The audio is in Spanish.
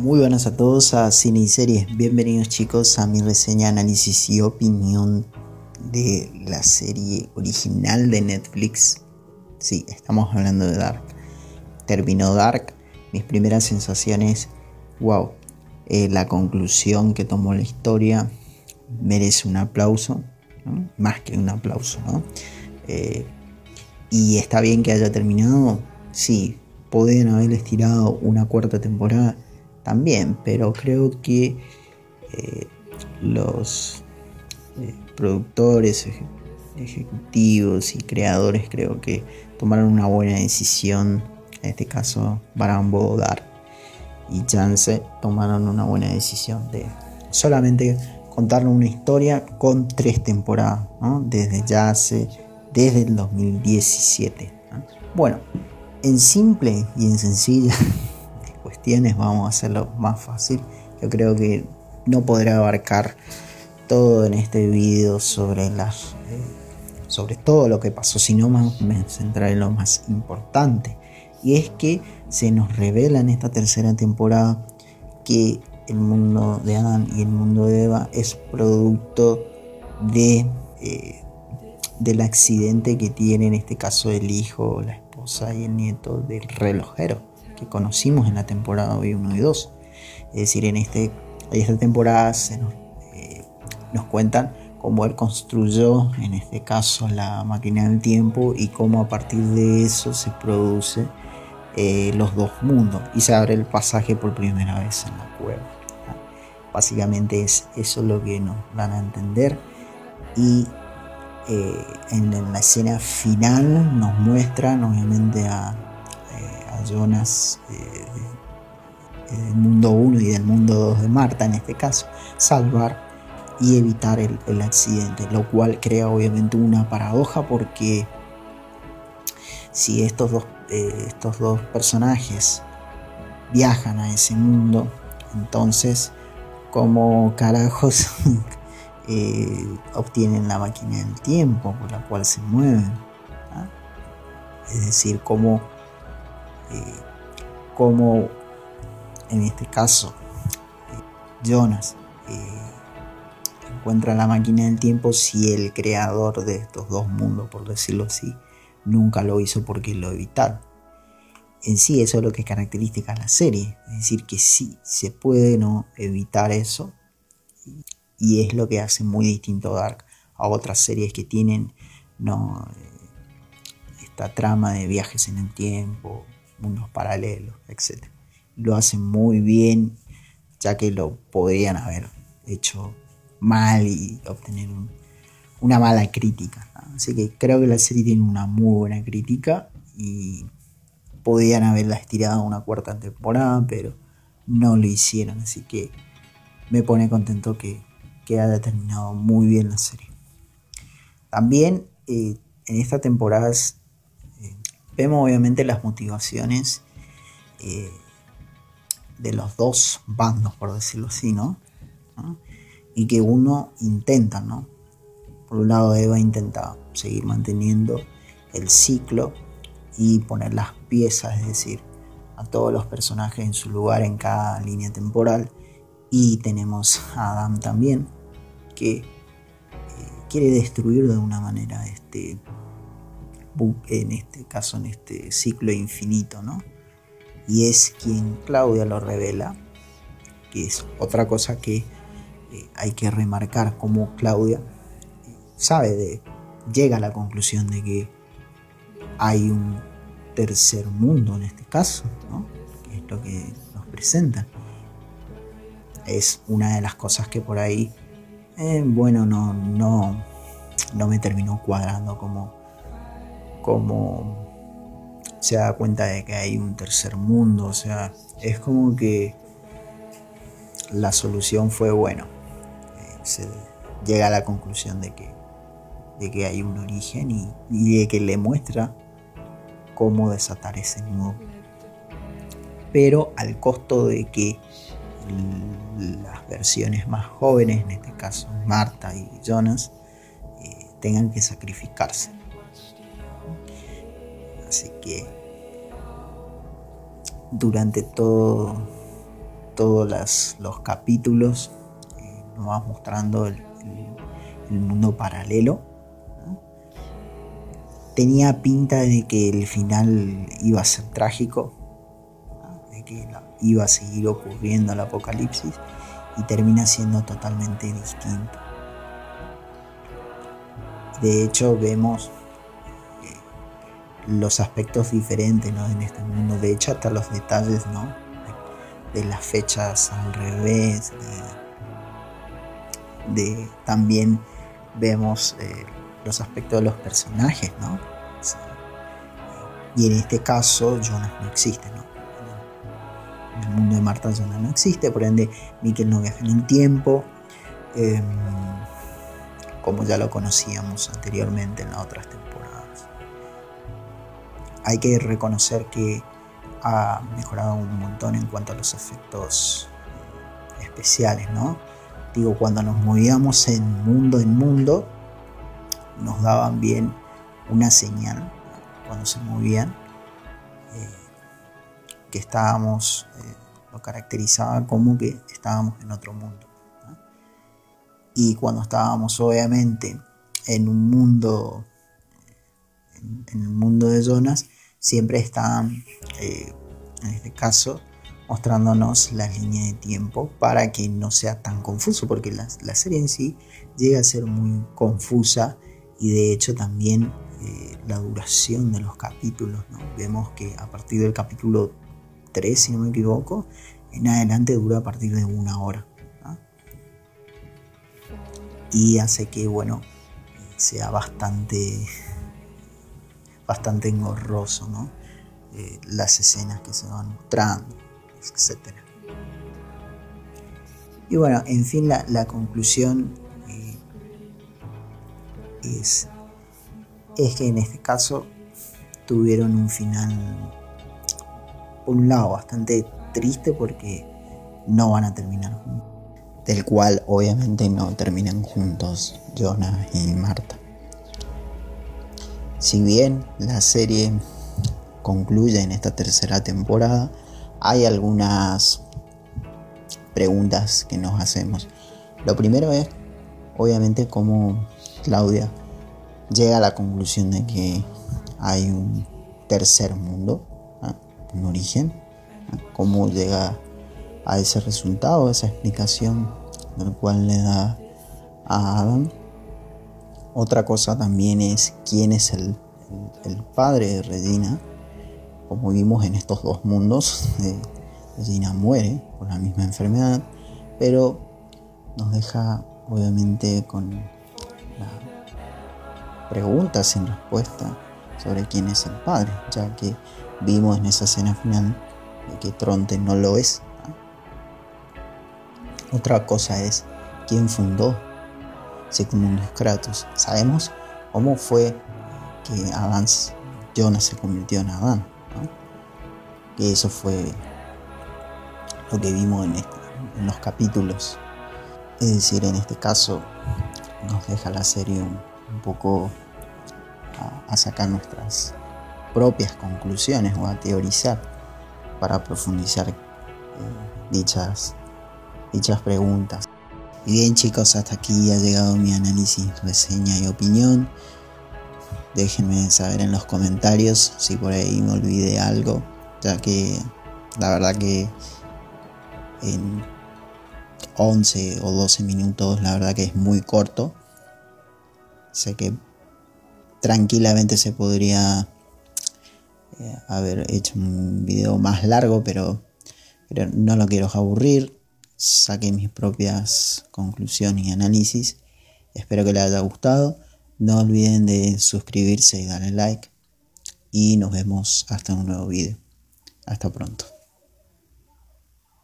Muy buenas a todos a Cine y Series. Bienvenidos chicos a mi reseña, análisis y opinión de la serie original de Netflix. Sí, estamos hablando de Dark. Terminó Dark. Mis primeras sensaciones, wow. Eh, la conclusión que tomó la historia merece un aplauso. Más que un aplauso, ¿no? Eh, y está bien que haya terminado. Sí, podrían haber estirado una cuarta temporada también, pero creo que eh, los eh, productores, ejecutivos y creadores creo que tomaron una buena decisión, en este caso Barambo Dar y Chance tomaron una buena decisión de solamente contar una historia con tres temporadas, desde ya hace, desde el 2017. Bueno, en simple y en sencilla cuestiones vamos a hacerlo más fácil. Yo creo que no podré abarcar todo en este video sobre las eh, sobre todo lo que pasó, sino más me centraré en lo más importante. Y es que se nos revela en esta tercera temporada que el mundo de Adán y el mundo de Eva es producto de eh, del accidente que tiene en este caso el hijo, la y el nieto del relojero que conocimos en la temporada 1 y 2. Es decir, en este, esta temporada se nos, eh, nos cuentan cómo él construyó, en este caso, la máquina del tiempo y cómo a partir de eso se produce eh, los dos mundos y se abre el pasaje por primera vez en la cueva. Básicamente es eso lo que nos van a entender y eh, en, la escena final nos muestran obviamente a, Jonas eh, del mundo 1 y del mundo 2 de Marta en este caso, salvar y evitar el, accidente, lo cual crea obviamente una paradoja porque si estos dos, estos dos personajes viajan a ese mundo, entonces, como carajos Eh, obtienen la máquina del tiempo por la cual se mueven. ¿ah? Es decir, cómo, eh, en este caso eh, Jonas encuentra la máquina del tiempo si el creador de estos dos mundos, por decirlo así, nunca lo hizo porque lo evitaron. En sí eso es lo que caracteriza a la serie, es decir, que sí se puede no evitar eso y es lo que hace muy distinto Dark a otras series que tienen no eh, esta trama de viajes en el tiempo, mundos paralelos, etc. Lo hacen muy bien, ya que lo podrían haber hecho mal y obtener una mala crítica. Así que creo que la serie tiene una muy buena crítica y podían haberla estirado una cuarta temporada, pero no lo hicieron. Así que me pone contento que, que ha terminado muy bien la serie. También eh, en esta temporada vemos obviamente las motivaciones eh, de los dos bandos, por decirlo así, ¿no? Y que uno intenta, ¿no? Por un lado Eva intenta seguir manteniendo el ciclo y poner las piezas, es decir, a todos los personajes en su lugar en cada línea temporal. Y tenemos a Adam también, que eh, quiere destruir de una manera este en este caso en este ciclo infinito, ¿no? Y es quien Claudia lo revela, que es otra cosa que eh, hay que remarcar como Claudia eh, sabe de llega a la conclusión de que hay un tercer mundo en este caso, ¿no? que es lo que nos presenta. Es una de las cosas que por ahí eh, bueno, no, no, no me terminó cuadrando como, como se da cuenta de que hay un tercer mundo, o sea, es como que la solución fue bueno, eh, se llega a la conclusión de que, de que hay un origen y, de que le muestra cómo desatar ese nudo, pero al costo de que las versiones más jóvenes, en este caso Marta y Jonas, eh, tengan que sacrificarse. Así que durante todo, todos los capítulos eh, nos va mostrando el, mundo paralelo. Tenía pinta de que el final iba a ser trágico, de que iba a seguir ocurriendo el apocalipsis y termina siendo totalmente distinto. De hecho, vemos los aspectos diferentes en este mundo. De hecho, hasta los detalles ¿no? de, las fechas al revés. De, también vemos eh, los aspectos de los personajes. ¿no? y en este caso, Jonas no existe. ¿no? En el mundo de Marta, Jonas no existe. Por ende, Mikkel no viaja en el tiempo. Em, como ya lo conocíamos anteriormente en las otras temporadas hay que reconocer que ha mejorado un montón en cuanto a los efectos eh, especiales, ¿no? Digo, cuando nos movíamos en mundo en mundo, nos daban bien una señal cuando se movían, eh, que estábamos, eh, lo caracterizaba como que estábamos en otro mundo. Y cuando estábamos obviamente en un mundo en, el mundo de Jonas siempre están, eh, en este caso, mostrándonos las líneas de tiempo para que no sea tan confuso, porque la, serie en sí llega a ser muy confusa y de hecho también eh, la duración de los capítulos. Vemos que a partir del capítulo 3, si no me equivoco, en adelante dura a partir de una hora. Y hace que, bueno, sea bastante bastante engorroso, ¿no? Eh, las escenas que se van mostrando, etc. Y bueno, en fin, la, conclusión eh, es, es que en este caso tuvieron un final, por un lado, bastante triste porque no van a terminar juntos. Del cual obviamente no terminan juntos Jonah y Marta. Si bien la serie concluye en esta tercera temporada, hay algunas preguntas que nos hacemos. Lo primero es, obviamente, cómo Claudia llega a la conclusión de que hay un tercer mundo, un origen, cómo llega a ese resultado, esa explicación del cual le da a Adam otra cosa también es quién es el, padre de Regina. Como vimos en estos dos mundos, Regina muere por la misma enfermedad, pero nos deja obviamente con la pregunta sin respuesta sobre quién es el padre, ya que vimos en esa escena final de que Tronte no lo es. Otra cosa es quién fundó Sigmund Kratos. Sabemos cómo fue que Adán, Jonas se convirtió en Adán. Que eso fue lo que vimos en, este, en los capítulos. Es decir, en este caso nos deja la serie un, poco a, sacar nuestras propias conclusiones o a teorizar para profundizar eh, dichas, dichas preguntas. Y bien chicos, hasta aquí ha llegado mi análisis, reseña y opinión. Déjenme saber en los comentarios si por ahí me olvidé algo, ya que la verdad que en 11 o 12 minutos la verdad que es muy corto. Sé que tranquilamente se podría eh, haber hecho un video más largo, pero, pero no lo quiero aburrir saqué mis propias conclusiones y análisis. Espero que les haya gustado. No olviden de suscribirse y darle like. Y nos vemos hasta un nuevo video. Hasta pronto.